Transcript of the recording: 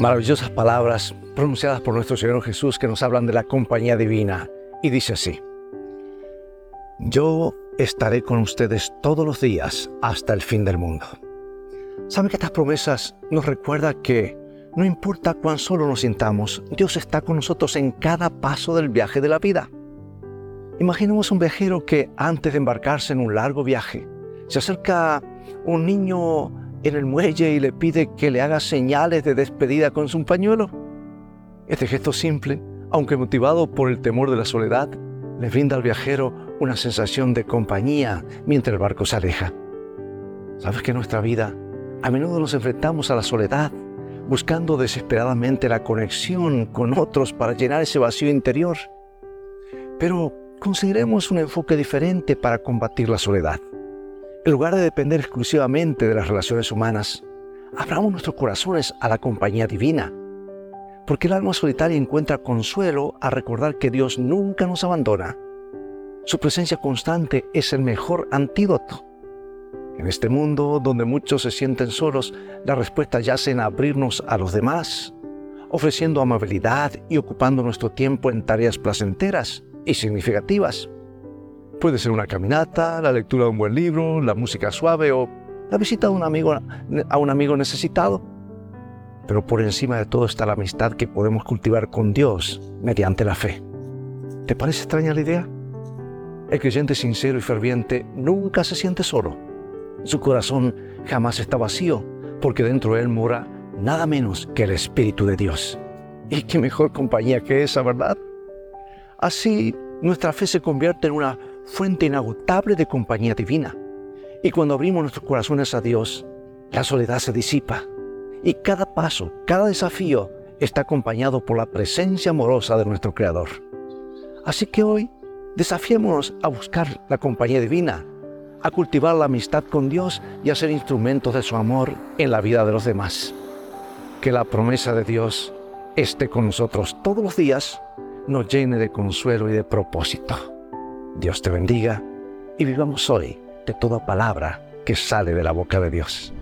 Maravillosas palabras pronunciadas por nuestro Señor Jesús que nos hablan de la compañía divina. Y dice así, yo estaré con ustedes todos los días hasta el fin del mundo. ¿Saben que estas promesas nos recuerdan que no importa cuán solo nos sintamos, Dios está con nosotros en cada paso del viaje de la vida? Imaginemos un viajero que antes de embarcarse en un largo viaje, se acerca un niño en el muelle y le pide que le haga señales de despedida con su pañuelo. Este gesto simple, aunque motivado por el temor de la soledad, le brinda al viajero una sensación de compañía mientras el barco se aleja. ¿Sabes que en nuestra vida a menudo nos enfrentamos a la soledad, buscando desesperadamente la conexión con otros para llenar ese vacío interior? Pero consideremos un enfoque diferente para combatir la soledad. En lugar de depender exclusivamente de las relaciones humanas, abramos nuestros corazones a la compañía divina. Porque el alma solitaria encuentra consuelo a recordar que Dios nunca nos abandona. Su presencia constante es el mejor antídoto. En este mundo donde muchos se sienten solos, la respuesta yace en abrirnos a los demás, ofreciendo amabilidad y ocupando nuestro tiempo en tareas placenteras y significativas. Puede ser una caminata, la lectura de un buen libro, la música suave o la visita de un amigo, a un amigo necesitado. Pero por encima de todo está la amistad que podemos cultivar con Dios mediante la fe. ¿Te parece extraña la idea? El creyente sincero y ferviente nunca se siente solo. Su corazón jamás está vacío, porque dentro de él mora nada menos que el Espíritu de Dios. Y qué mejor compañía que esa, ¿verdad? Así, nuestra fe se convierte en una fuente inagotable de compañía divina. Y cuando abrimos nuestros corazones a Dios, la soledad se disipa. Y cada paso, cada desafío está acompañado por la presencia amorosa de nuestro Creador. Así que hoy desafiémonos a buscar la compañía divina, a cultivar la amistad con Dios y a ser instrumentos de su amor en la vida de los demás. Que la promesa de Dios esté con nosotros todos los días, nos llene de consuelo y de propósito. Dios te bendiga y vivamos hoy de toda palabra que sale de la boca de Dios.